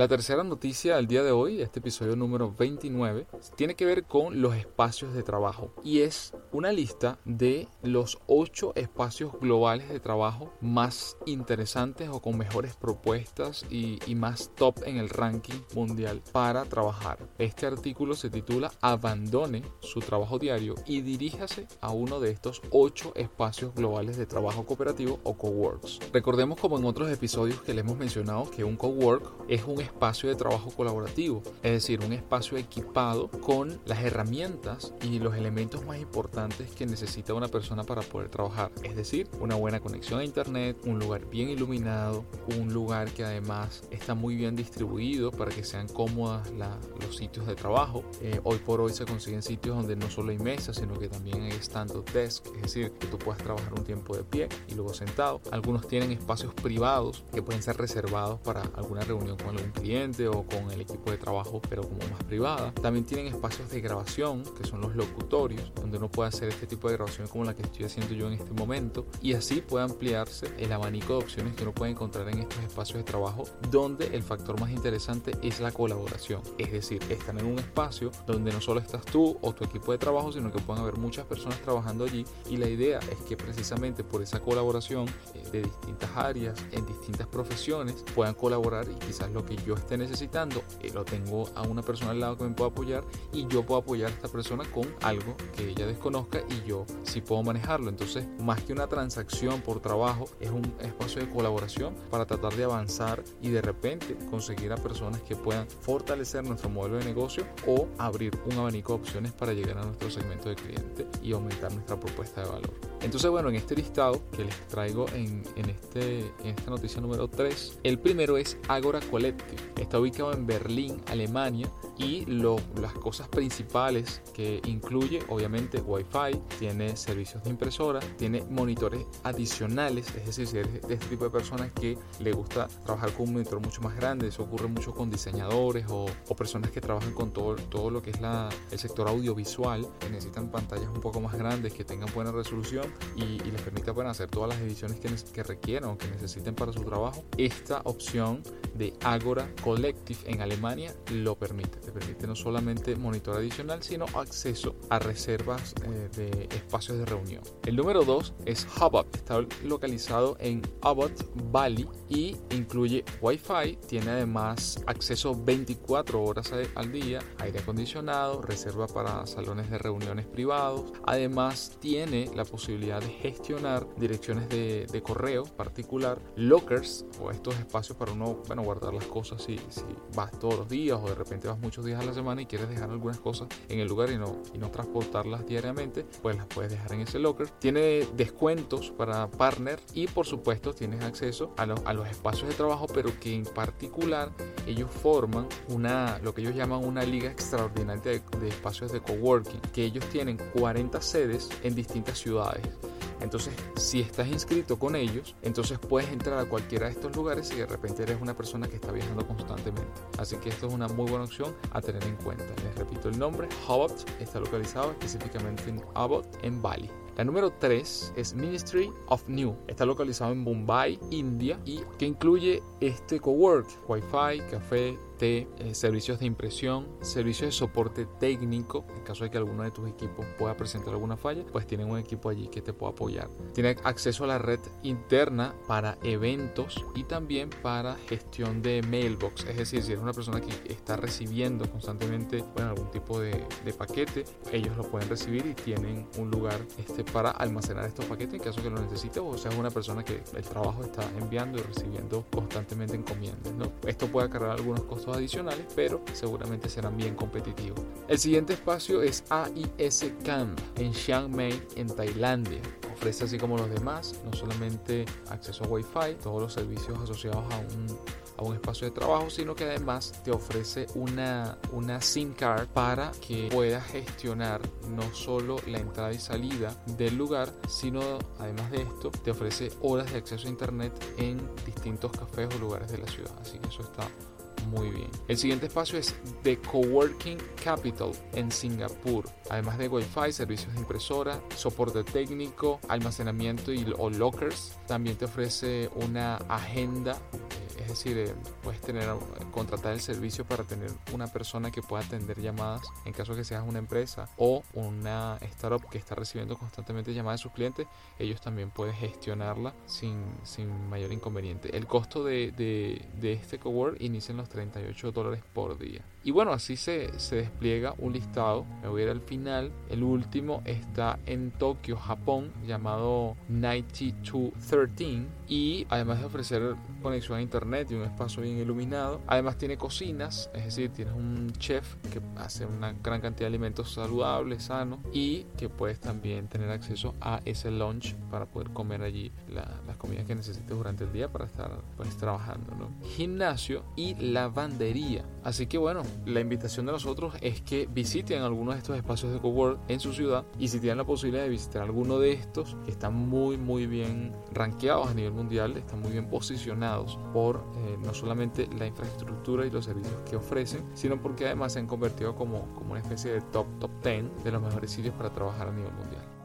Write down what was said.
La tercera noticia del día de hoy, este episodio número 29, tiene que ver con los espacios de trabajo y es una lista de los ocho espacios globales de trabajo más interesantes o con mejores propuestas y, más top en el ranking mundial para trabajar. Este artículo se titula Abandone su trabajo diario y diríjase a uno de estos ocho espacios globales de trabajo cooperativo o coworks. Recordemos como en otros episodios que le hemos mencionado que un cowork es un espacio de trabajo colaborativo, es decir, un espacio equipado con las herramientas y los elementos más importantes que necesita una persona para poder trabajar, es decir, una buena conexión a internet, un lugar bien iluminado, un lugar que además está muy bien distribuido para que sean cómodas los sitios de trabajo. Eh, hoy por hoy se consiguen sitios donde no solo hay mesas, sino que también hay stand-up desk, es decir, que tú puedas trabajar un tiempo de pie y luego sentado. Algunos tienen espacios privados que pueden ser reservados para alguna reunión con algún cliente o con el equipo de trabajo, pero como más privada. También tienen espacios de grabación, que son los locutorios, donde uno puede hacer este tipo de grabación como la que estoy haciendo yo en este momento, y así puede ampliarse el abanico de opciones que uno puede encontrar en estos espacios de trabajo, donde el factor más interesante es la colaboración. Es decir, están en un espacio donde no solo estás tú o tu equipo de trabajo, sino que pueden haber muchas personas trabajando allí, y la idea es que precisamente por esa colaboración eh, de distintas áreas, en distintas profesiones, puedan colaborar y quizás lo que yo esté necesitando, eh, lo tengo a una persona al lado que me pueda apoyar y yo puedo apoyar a esta persona con algo que ella desconozca y yo sí puedo manejarlo. Entonces, más que una transacción por trabajo, es un espacio de colaboración para tratar de avanzar y de repente conseguir a personas que puedan fortalecer nuestro modelo de negocio o abrir un abanico de opciones para llegar a nuestro segmento de cliente y aumentar nuestra propuesta de valor. Entonces, bueno, en este listado que les traigo en, en, este, esta noticia número 3, el primero es Agora Collective. Está ubicado en Berlín, Alemania, y las cosas principales que incluye, obviamente, Wi-Fi, tiene servicios de impresora, tiene monitores adicionales, es decir, si eres de este tipo de personas que le gusta trabajar con un monitor mucho más grande, eso ocurre mucho con diseñadores o, personas que trabajan con todo, todo lo que es el sector audiovisual, que necesitan pantallas un poco más grandes, que tengan buena resolución y, les permita bueno, hacer todas las ediciones que requieran o que necesiten para su trabajo. Esta opción de Agora Collective en Alemania lo permite. Te permite no solamente monitor adicional, sino acceso a reservas eh, de espacios de reunión. El número 2 es Hubot. Está localizado en Abbott Valley y incluye Wi-Fi. Tiene además acceso 24 horas al día, aire acondicionado, reserva para salones de reuniones privados. Además tiene la posibilidad de gestionar direcciones de, de correo particular, lockers o estos espacios para uno bueno, guardar las cosas si, si vas todos los días o de repente vas muchos días a la semana y quieres dejar algunas cosas en el lugar y no, y no transportarlas diariamente, pues las puedes dejar en ese locker. Tiene descuentos para partner y por supuesto tienes acceso a, a los espacios de trabajo, pero que en particular ellos forman una, lo que ellos llaman una liga extraordinaria de, de espacios de coworking, que ellos tienen 40 sedes en distintas ciudades. Entonces, si estás inscrito con ellos, entonces puedes entrar a cualquiera de estos lugares y de repente eres una persona que está viajando constantemente. Así que esto es una muy buena opción a tener en cuenta. Les repito el nombre, Hobot está localizado específicamente en Abbott, en Bali. La número 3 es Ministry of New. Está localizado en Mumbai, India, y que incluye este cowork, Wi-Fi, café, eh, servicios de impresión, servicios de soporte técnico. En caso de que alguno de tus equipos pueda presentar alguna falla, pues tienen un equipo allí que te pueda apoyar. Tiene acceso a la red interna para eventos y también para gestión de mailbox. Es decir, si eres una persona que está recibiendo constantemente bueno, algún tipo de, de paquete, ellos lo pueden recibir y tienen un lugar este, para almacenar estos paquetes en caso que lo necesites o seas una persona que el trabajo está enviando y recibiendo constantemente encomiendas. ¿no? Esto puede acarrear algunos costos adicionales, pero seguramente serán bien competitivos. El siguiente espacio es AIS Camp en Chiang Mai, en Tailandia. Ofrece así como los demás, no solamente acceso a Wi-Fi, todos los servicios asociados a un a un espacio de trabajo, sino que además te ofrece una, una SIM card para que puedas gestionar no solo la entrada y salida del lugar, sino además de esto te ofrece horas de acceso a internet en distintos cafés o lugares de la ciudad. Así que eso está muy bien. El siguiente espacio es The Coworking Capital en Singapur. Además de Wi-Fi, servicios de impresora, soporte técnico, almacenamiento y, o lockers, también te ofrece una agenda decir, puedes tener, contratar el servicio para tener una persona que pueda atender llamadas en caso que seas una empresa o una startup que está recibiendo constantemente llamadas de sus clientes, ellos también pueden gestionarla sin, sin mayor inconveniente. El costo de, de, de este cowork inicia en los 38 dólares por día. Y bueno, así se, se despliega un listado. Me voy a ir al final. El último está en Tokio, Japón, llamado 9213. Y además de ofrecer conexión a internet y un espacio bien iluminado, además tiene cocinas, es decir, tienes un chef que hace una gran cantidad de alimentos saludables, sanos y que puedes también tener acceso a ese lunch para poder comer allí las comidas que necesites durante el día para estar pues, trabajando. ¿no? Gimnasio y lavandería. Así que bueno, la invitación de nosotros es que visiten algunos de estos espacios de cowork en su ciudad y si tienen la posibilidad de visitar alguno de estos que están muy muy bien rankeados a nivel mundial, están muy bien posicionados por eh, no solamente la infraestructura y los servicios que ofrecen, sino porque además se han convertido como, como una especie de top top 10 de los mejores sitios para trabajar a nivel mundial.